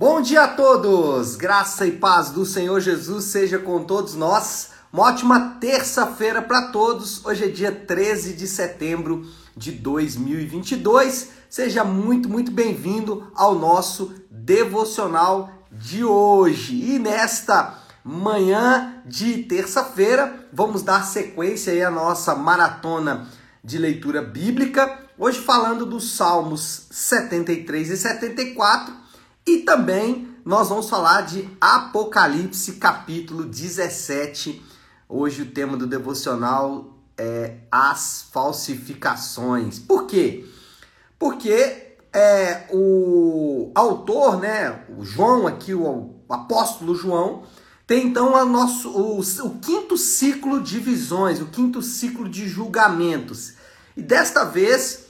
Bom dia a todos! Graça e paz do Senhor Jesus seja com todos nós. Uma ótima terça-feira para todos. Hoje é dia 13 de setembro de 2022. Seja muito, muito bem-vindo ao nosso devocional de hoje. E nesta manhã de terça-feira, vamos dar sequência aí à nossa maratona de leitura bíblica. Hoje falando dos Salmos 73 e 74 e também nós vamos falar de Apocalipse capítulo 17. Hoje o tema do devocional é as falsificações. Por quê? Porque é, o autor, né, o João aqui, o, o apóstolo João, tem então a nosso, o, o quinto ciclo de visões, o quinto ciclo de julgamentos. E desta vez,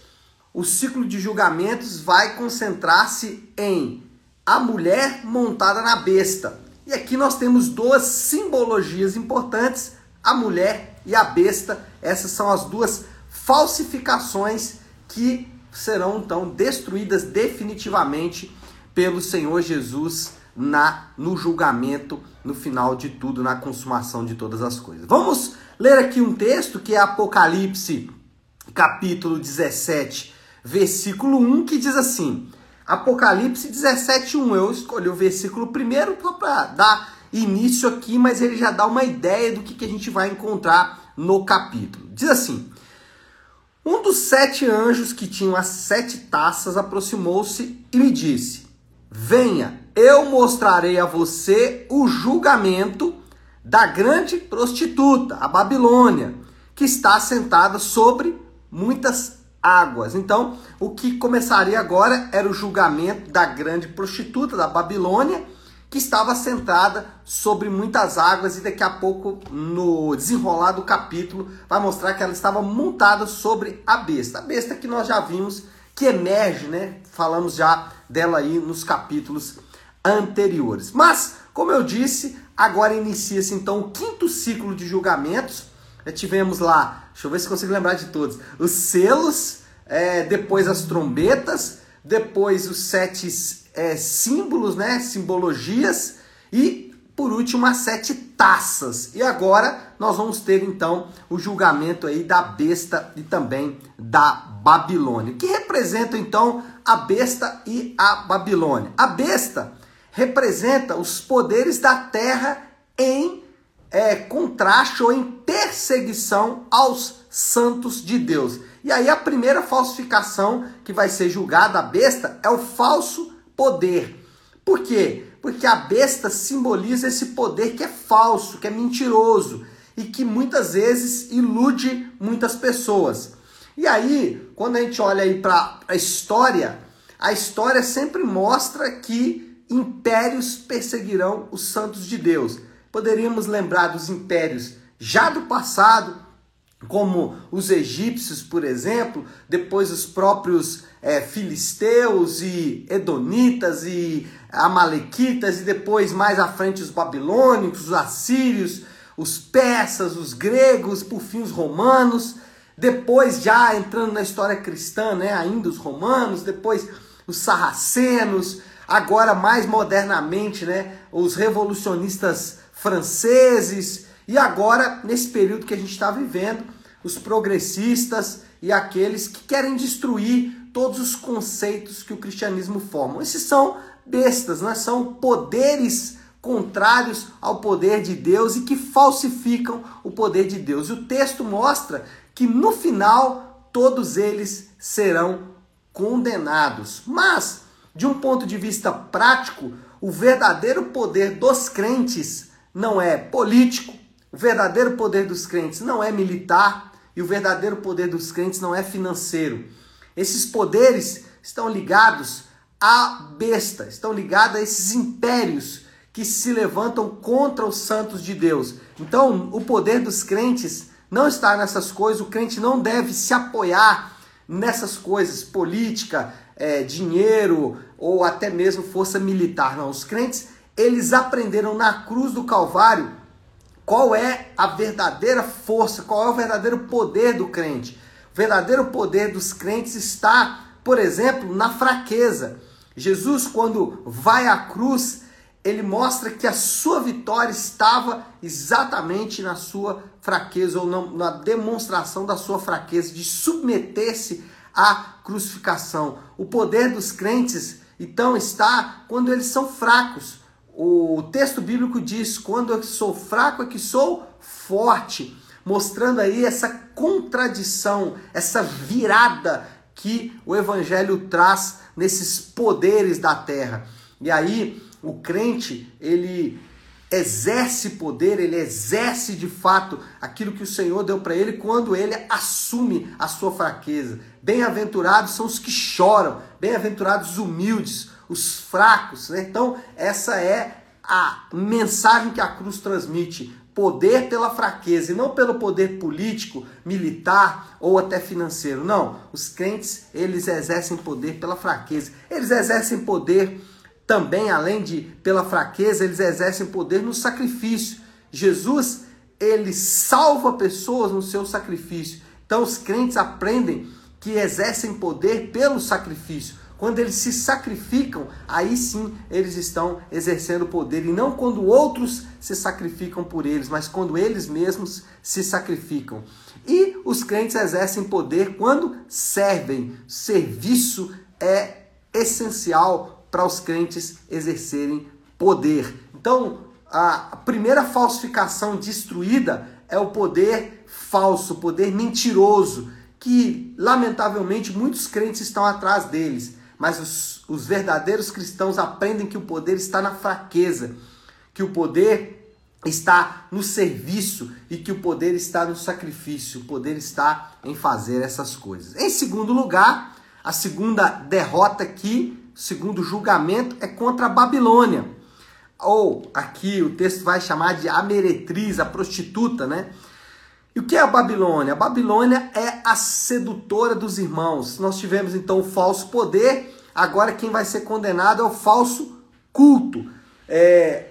o ciclo de julgamentos vai concentrar-se em a mulher montada na besta. E aqui nós temos duas simbologias importantes, a mulher e a besta. Essas são as duas falsificações que serão então destruídas definitivamente pelo Senhor Jesus na no julgamento, no final de tudo, na consumação de todas as coisas. Vamos ler aqui um texto que é Apocalipse, capítulo 17, versículo 1, que diz assim: Apocalipse 17:1. Eu escolhi o versículo primeiro para dar início aqui, mas ele já dá uma ideia do que, que a gente vai encontrar no capítulo. Diz assim: Um dos sete anjos que tinham as sete taças aproximou-se e me disse: Venha, eu mostrarei a você o julgamento da grande prostituta, a Babilônia, que está sentada sobre muitas águas. Então, o que começaria agora era o julgamento da grande prostituta da Babilônia, que estava sentada sobre muitas águas e daqui a pouco no desenrolar do capítulo vai mostrar que ela estava montada sobre a besta. A besta que nós já vimos que emerge, né? Falamos já dela aí nos capítulos anteriores. Mas, como eu disse, agora inicia-se então o quinto ciclo de julgamentos tivemos lá, deixa eu ver se consigo lembrar de todos, os selos, é, depois as trombetas, depois os sete é, símbolos, né, simbologias e por último as sete taças. E agora nós vamos ter então o julgamento aí da besta e também da Babilônia, que representa então a besta e a Babilônia. A besta representa os poderes da terra em é, contraste ou em perseguição aos santos de Deus. E aí a primeira falsificação que vai ser julgada a besta é o falso poder. Por quê? Porque a besta simboliza esse poder que é falso, que é mentiroso e que muitas vezes ilude muitas pessoas. E aí, quando a gente olha aí para a história, a história sempre mostra que impérios perseguirão os santos de Deus. Poderíamos lembrar dos impérios já do passado, como os egípcios, por exemplo, depois os próprios é, filisteus e edonitas e amalequitas, e depois mais à frente os babilônicos, os assírios, os persas, os gregos, por fim os romanos. Depois, já entrando na história cristã, né, ainda os romanos, depois os sarracenos, agora mais modernamente, né, os revolucionistas franceses e agora, nesse período que a gente está vivendo, os progressistas e aqueles que querem destruir todos os conceitos que o cristianismo forma. Esses são bestas, né? são poderes contrários ao poder de Deus e que falsificam o poder de Deus. E o texto mostra que no final todos eles serão condenados. Mas, de um ponto de vista prático, o verdadeiro poder dos crentes não é político, o verdadeiro poder dos crentes não é militar e o verdadeiro poder dos crentes não é financeiro. Esses poderes estão ligados à besta, estão ligados a esses impérios que se levantam contra os santos de Deus. Então, o poder dos crentes não está nessas coisas, o crente não deve se apoiar nessas coisas, política, é, dinheiro ou até mesmo força militar. Não, os crentes eles aprenderam na cruz do Calvário qual é a verdadeira força, qual é o verdadeiro poder do crente. O verdadeiro poder dos crentes está, por exemplo, na fraqueza. Jesus, quando vai à cruz, ele mostra que a sua vitória estava exatamente na sua fraqueza, ou na demonstração da sua fraqueza, de submeter-se à crucificação. O poder dos crentes, então, está quando eles são fracos. O texto bíblico diz: quando eu sou fraco é que sou forte, mostrando aí essa contradição, essa virada que o evangelho traz nesses poderes da terra. E aí, o crente, ele exerce poder, ele exerce de fato aquilo que o Senhor deu para ele quando ele assume a sua fraqueza. Bem-aventurados são os que choram, bem-aventurados os humildes, os fracos. Né? Então, essa é a mensagem que a cruz transmite. Poder pela fraqueza e não pelo poder político, militar ou até financeiro. Não, os crentes, eles exercem poder pela fraqueza. Eles exercem poder também, além de pela fraqueza, eles exercem poder no sacrifício. Jesus, ele salva pessoas no seu sacrifício. Então os crentes aprendem que exercem poder pelo sacrifício. Quando eles se sacrificam, aí sim eles estão exercendo poder. E não quando outros se sacrificam por eles, mas quando eles mesmos se sacrificam. E os crentes exercem poder quando servem. Serviço é essencial para os crentes exercerem poder. Então, a primeira falsificação destruída é o poder falso, o poder mentiroso, que lamentavelmente muitos crentes estão atrás deles. Mas os, os verdadeiros cristãos aprendem que o poder está na fraqueza, que o poder está no serviço e que o poder está no sacrifício, o poder está em fazer essas coisas. Em segundo lugar, a segunda derrota que segundo julgamento, é contra a Babilônia. Ou aqui o texto vai chamar de a meretriz, a prostituta, né? E o que é a Babilônia? A Babilônia é a sedutora dos irmãos. Nós tivemos então o falso poder, agora quem vai ser condenado é o falso culto. É...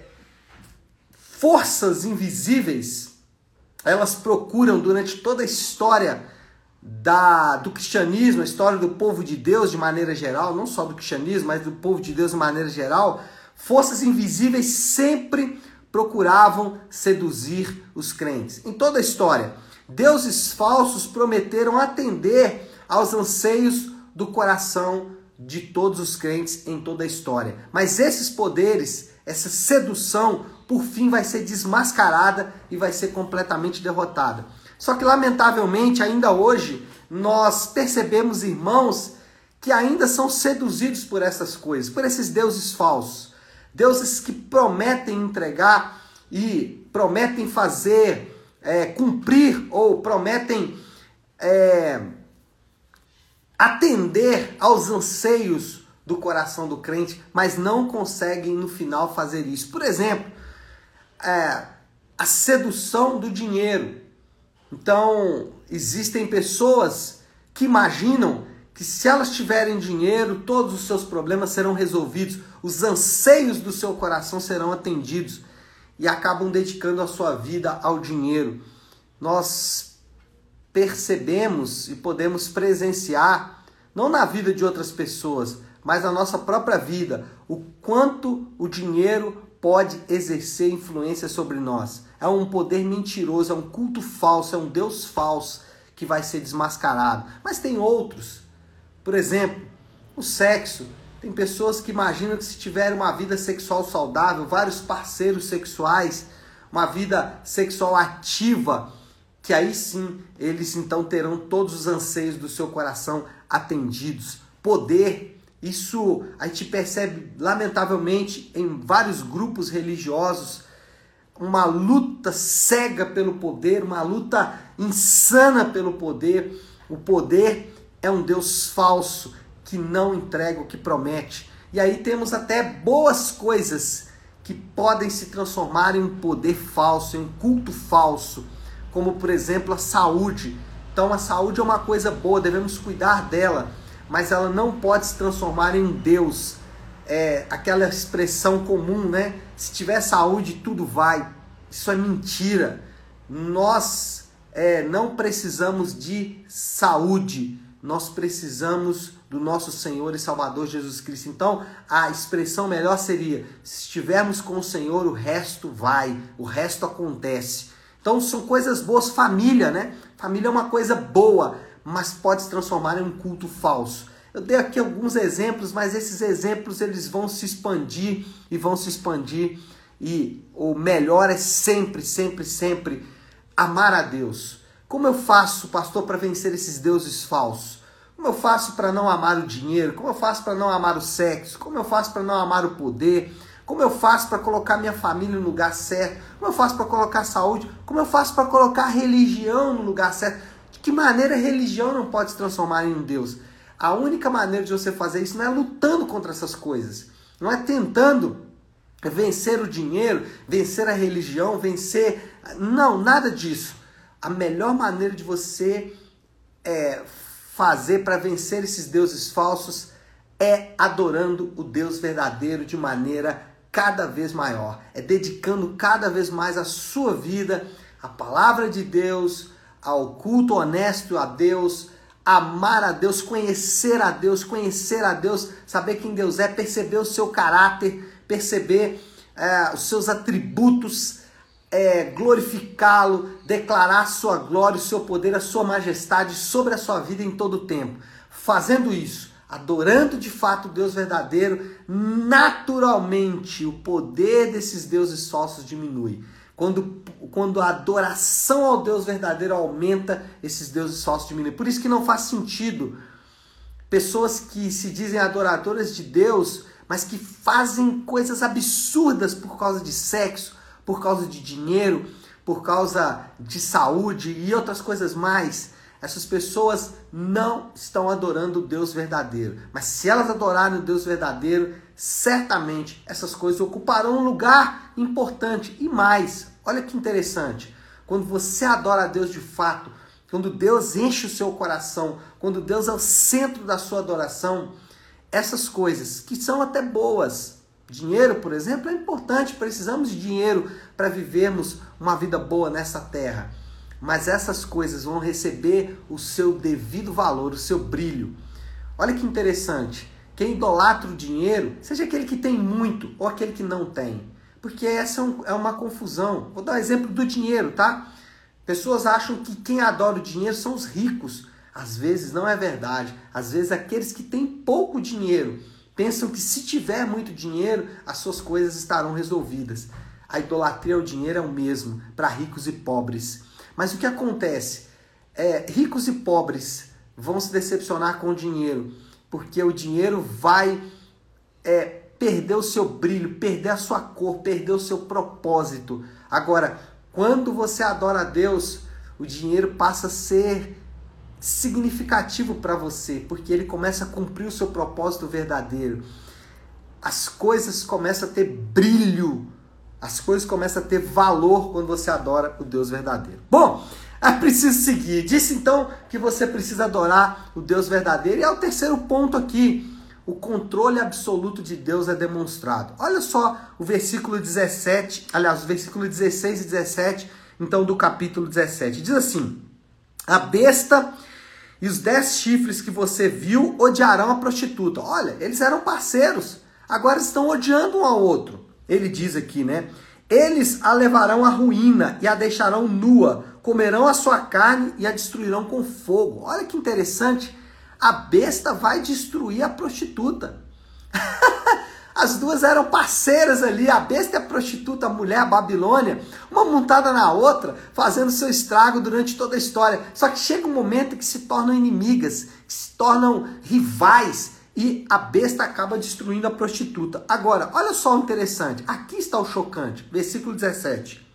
Forças invisíveis, elas procuram durante toda a história da, do cristianismo, a história do povo de Deus de maneira geral, não só do cristianismo, mas do povo de Deus de maneira geral, forças invisíveis sempre procuravam seduzir os crentes. Em toda a história, deuses falsos prometeram atender aos anseios do coração de todos os crentes em toda a história. Mas esses poderes, essa sedução, por fim vai ser desmascarada e vai ser completamente derrotada. Só que, lamentavelmente, ainda hoje, nós percebemos irmãos que ainda são seduzidos por essas coisas, por esses deuses falsos. Deuses que prometem entregar e prometem fazer, é, cumprir ou prometem é, atender aos anseios do coração do crente, mas não conseguem no final fazer isso. Por exemplo, é, a sedução do dinheiro. Então, existem pessoas que imaginam que se elas tiverem dinheiro, todos os seus problemas serão resolvidos, os anseios do seu coração serão atendidos e acabam dedicando a sua vida ao dinheiro. Nós percebemos e podemos presenciar, não na vida de outras pessoas, mas na nossa própria vida, o quanto o dinheiro pode exercer influência sobre nós é um poder mentiroso, é um culto falso, é um Deus falso que vai ser desmascarado. Mas tem outros. Por exemplo, o sexo. Tem pessoas que imaginam que se tiver uma vida sexual saudável, vários parceiros sexuais, uma vida sexual ativa, que aí sim eles então terão todos os anseios do seu coração atendidos. Poder, isso a gente percebe lamentavelmente em vários grupos religiosos uma luta cega pelo poder, uma luta insana pelo poder. O poder é um Deus falso que não entrega o que promete. E aí temos até boas coisas que podem se transformar em um poder falso, em um culto falso, como por exemplo a saúde. Então a saúde é uma coisa boa, devemos cuidar dela, mas ela não pode se transformar em um Deus é, aquela expressão comum, né? Se tiver saúde, tudo vai. Isso é mentira. Nós é, não precisamos de saúde, nós precisamos do nosso Senhor e Salvador Jesus Cristo. Então, a expressão melhor seria: se estivermos com o Senhor, o resto vai, o resto acontece. Então, são coisas boas. Família, né? Família é uma coisa boa, mas pode se transformar em um culto falso. Eu dei aqui alguns exemplos, mas esses exemplos eles vão se expandir e vão se expandir. E o melhor é sempre, sempre, sempre amar a Deus. Como eu faço, pastor, para vencer esses deuses falsos? Como eu faço para não amar o dinheiro? Como eu faço para não amar o sexo? Como eu faço para não amar o poder? Como eu faço para colocar minha família no lugar certo? Como eu faço para colocar saúde? Como eu faço para colocar religião no lugar certo? De que maneira a religião não pode se transformar em um Deus? A única maneira de você fazer isso não é lutando contra essas coisas, não é tentando vencer o dinheiro, vencer a religião, vencer. Não, nada disso. A melhor maneira de você é, fazer para vencer esses deuses falsos é adorando o Deus verdadeiro de maneira cada vez maior, é dedicando cada vez mais a sua vida à palavra de Deus, ao culto honesto a Deus, amar a Deus, conhecer a Deus, conhecer a Deus, saber quem Deus é, perceber o seu caráter, perceber é, os seus atributos, é, glorificá-lo, declarar sua glória, o seu poder, a sua majestade sobre a sua vida em todo o tempo. Fazendo isso, adorando de fato o Deus verdadeiro, naturalmente o poder desses deuses falsos diminui. Quando, quando a adoração ao Deus verdadeiro aumenta, esses deuses falsos diminuem. Por isso que não faz sentido pessoas que se dizem adoradoras de Deus, mas que fazem coisas absurdas por causa de sexo, por causa de dinheiro, por causa de saúde e outras coisas mais. Essas pessoas não estão adorando o Deus verdadeiro. Mas se elas adorarem o Deus verdadeiro, certamente essas coisas ocuparão um lugar importante. E mais, olha que interessante. Quando você adora a Deus de fato, quando Deus enche o seu coração, quando Deus é o centro da sua adoração, essas coisas que são até boas, dinheiro, por exemplo, é importante, precisamos de dinheiro para vivermos uma vida boa nessa terra. Mas essas coisas vão receber o seu devido valor, o seu brilho. Olha que interessante. Quem idolatra o dinheiro, seja aquele que tem muito ou aquele que não tem. Porque essa é, é uma confusão. Vou dar um exemplo do dinheiro, tá? Pessoas acham que quem adora o dinheiro são os ricos. Às vezes não é verdade. Às vezes aqueles que têm pouco dinheiro pensam que se tiver muito dinheiro, as suas coisas estarão resolvidas. A idolatria ao dinheiro é o mesmo para ricos e pobres. Mas o que acontece? É, ricos e pobres vão se decepcionar com o dinheiro porque o dinheiro vai é, perder o seu brilho, perder a sua cor, perder o seu propósito. Agora, quando você adora a Deus, o dinheiro passa a ser significativo para você, porque ele começa a cumprir o seu propósito verdadeiro. As coisas começam a ter brilho, as coisas começam a ter valor quando você adora o Deus verdadeiro. Bom, é preciso seguir. Disse então que você precisa adorar o Deus verdadeiro. E é o terceiro ponto aqui. O controle absoluto de Deus é demonstrado. Olha só o versículo 17, aliás, o versículo 16 e 17, então do capítulo 17. Diz assim: A besta e os dez chifres que você viu odiarão a prostituta. Olha, eles eram parceiros, agora estão odiando um ao outro. Ele diz aqui, né? Eles a levarão à ruína e a deixarão nua, comerão a sua carne e a destruirão com fogo. Olha que interessante. A besta vai destruir a prostituta. As duas eram parceiras ali, a besta a prostituta, a mulher, a Babilônia, uma montada na outra, fazendo seu estrago durante toda a história. Só que chega um momento que se tornam inimigas, que se tornam rivais, e a besta acaba destruindo a prostituta. Agora, olha só o interessante. Aqui está o chocante. Versículo 17.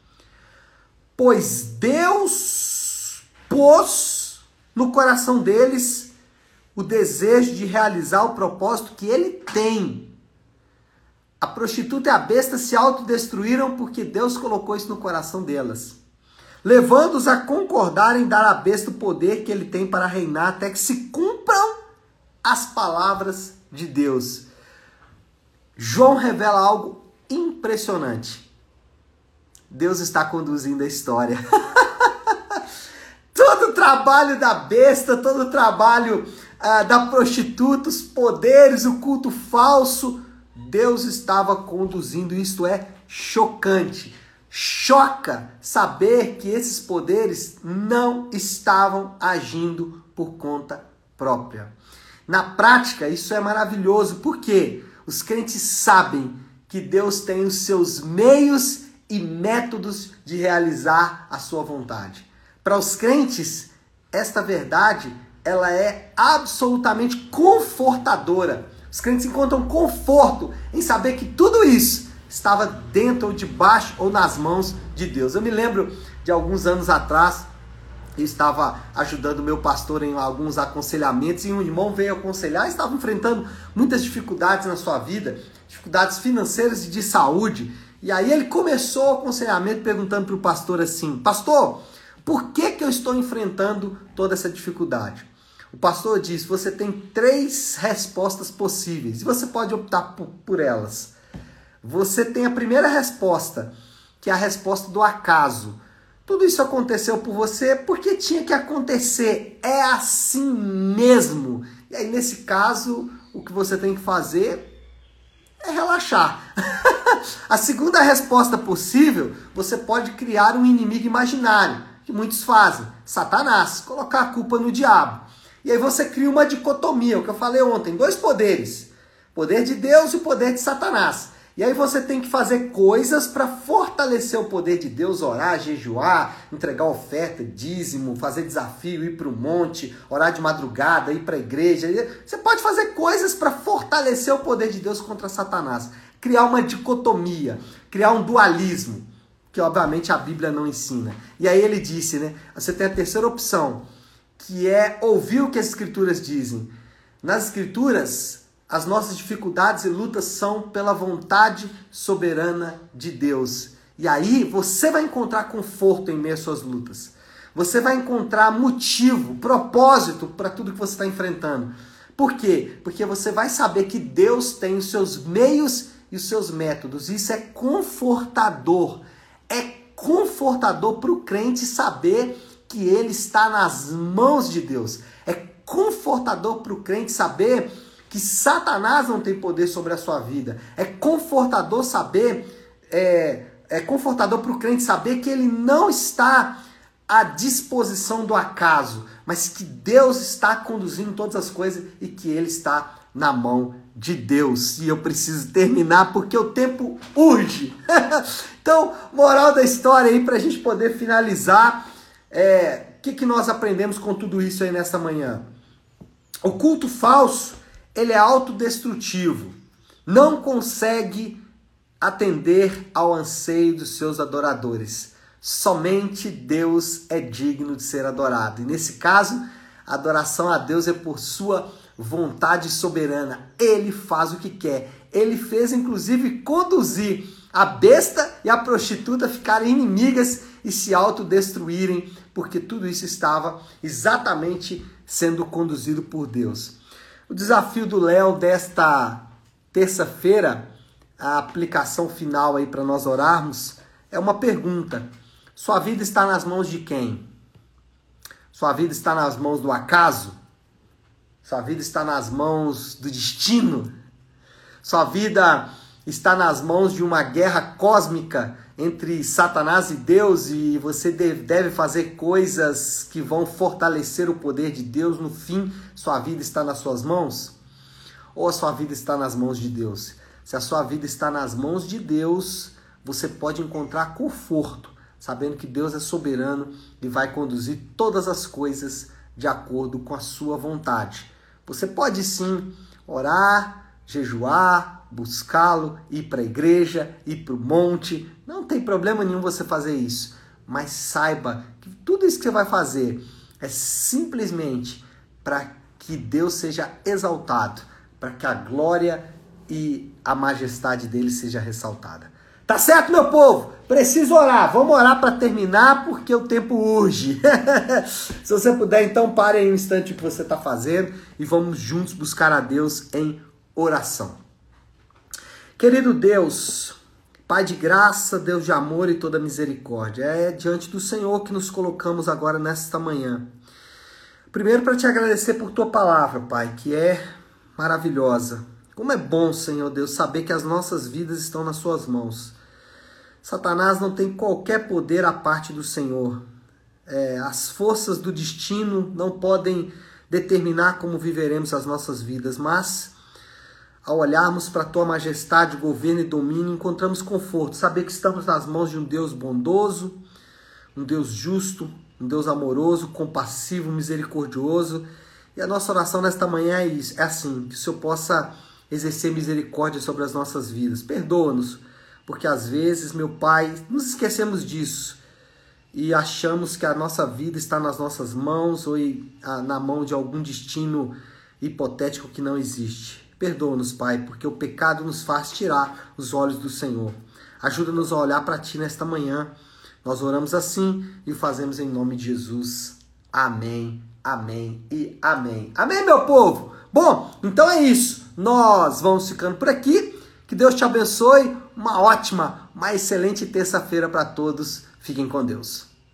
Pois Deus pôs no coração deles o desejo de realizar o propósito que ele tem. A prostituta e a besta se autodestruíram porque Deus colocou isso no coração delas, levando-os a concordar em dar à besta o poder que ele tem para reinar até que se cumpram as palavras de Deus. João revela algo impressionante. Deus está conduzindo a história. todo o trabalho da besta, todo o trabalho ah, da prostituta, os poderes, o culto falso. Deus estava conduzindo, isto é chocante. Choca saber que esses poderes não estavam agindo por conta própria. Na prática, isso é maravilhoso, porque os crentes sabem que Deus tem os seus meios e métodos de realizar a sua vontade. Para os crentes, esta verdade ela é absolutamente confortadora. Os crentes encontram conforto em saber que tudo isso estava dentro ou debaixo ou nas mãos de Deus. Eu me lembro de alguns anos atrás, eu estava ajudando meu pastor em alguns aconselhamentos e um irmão veio aconselhar, estava enfrentando muitas dificuldades na sua vida, dificuldades financeiras e de saúde. E aí ele começou o aconselhamento perguntando para o pastor assim: Pastor, por que, que eu estou enfrentando toda essa dificuldade? O pastor diz: você tem três respostas possíveis e você pode optar por, por elas. Você tem a primeira resposta, que é a resposta do acaso. Tudo isso aconteceu por você porque tinha que acontecer. É assim mesmo. E aí, nesse caso, o que você tem que fazer é relaxar. a segunda resposta possível, você pode criar um inimigo imaginário que muitos fazem, Satanás, colocar a culpa no diabo. E aí você cria uma dicotomia, o que eu falei ontem, dois poderes, poder de Deus e o poder de Satanás. E aí você tem que fazer coisas para fortalecer o poder de Deus, orar, jejuar, entregar oferta, dízimo, fazer desafio, ir para o monte, orar de madrugada, ir para a igreja. Você pode fazer coisas para fortalecer o poder de Deus contra Satanás. Criar uma dicotomia, criar um dualismo que obviamente a Bíblia não ensina. E aí ele disse, né? Você tem a terceira opção, que é ouvir o que as escrituras dizem. Nas escrituras, as nossas dificuldades e lutas são pela vontade soberana de Deus. E aí você vai encontrar conforto em meio às suas lutas. Você vai encontrar motivo, propósito para tudo que você está enfrentando. Por quê? Porque você vai saber que Deus tem os seus meios e os seus métodos. Isso é confortador é confortador para o crente saber que ele está nas mãos de Deus. É confortador para o crente saber que Satanás não tem poder sobre a sua vida. É confortador saber, é, é confortador para o crente saber que ele não está à disposição do acaso, mas que Deus está conduzindo todas as coisas e que ele está na mão de Deus. E eu preciso terminar porque o tempo urge. então, moral da história aí para a gente poder finalizar. É, que, que nós aprendemos com tudo isso aí nessa manhã? O culto falso, ele é autodestrutivo. Não consegue atender ao anseio dos seus adoradores. Somente Deus é digno de ser adorado. E nesse caso, a adoração a Deus é por sua vontade soberana. Ele faz o que quer. Ele fez, inclusive, conduzir a besta e a prostituta ficarem inimigas e se autodestruírem, porque tudo isso estava exatamente sendo conduzido por Deus. O desafio do Léo desta terça-feira, a aplicação final aí para nós orarmos, é uma pergunta. Sua vida está nas mãos de quem? Sua vida está nas mãos do acaso? Sua vida está nas mãos do destino. Sua vida está nas mãos de uma guerra cósmica entre Satanás e Deus e você deve fazer coisas que vão fortalecer o poder de Deus. No fim, sua vida está nas suas mãos? Ou a sua vida está nas mãos de Deus? Se a sua vida está nas mãos de Deus, você pode encontrar conforto, sabendo que Deus é soberano e vai conduzir todas as coisas de acordo com a sua vontade. Você pode sim orar, jejuar, buscá-lo, ir para a igreja, ir para o monte. Não tem problema nenhum você fazer isso. Mas saiba que tudo isso que você vai fazer é simplesmente para que Deus seja exaltado, para que a glória e a majestade dele seja ressaltada. Tá certo, meu povo? Preciso orar. Vamos orar para terminar porque o tempo urge. Se você puder, então pare aí um instante o que você está fazendo e vamos juntos buscar a Deus em oração. Querido Deus, Pai de graça, Deus de amor e toda misericórdia, é diante do Senhor que nos colocamos agora nesta manhã Primeiro, para te agradecer por tua palavra, Pai, que é maravilhosa. Como é bom, Senhor Deus, saber que as nossas vidas estão nas Suas mãos. Satanás não tem qualquer poder à parte do Senhor. É, as forças do destino não podem determinar como viveremos as nossas vidas, mas ao olharmos para a tua majestade, governo e domínio, encontramos conforto, saber que estamos nas mãos de um Deus bondoso, um Deus justo, um Deus amoroso, compassivo, misericordioso. E a nossa oração nesta manhã é, isso, é assim: que o Senhor possa exercer misericórdia sobre as nossas vidas. Perdoa-nos, porque às vezes, meu Pai, nos esquecemos disso e achamos que a nossa vida está nas nossas mãos ou na mão de algum destino hipotético que não existe. Perdoa-nos, Pai, porque o pecado nos faz tirar os olhos do Senhor. Ajuda-nos a olhar para Ti nesta manhã nós oramos assim e fazemos em nome de Jesus. Amém, amém e amém. Amém, meu povo? Bom, então é isso. Nós vamos ficando por aqui. Que Deus te abençoe. Uma ótima, uma excelente terça-feira para todos. Fiquem com Deus.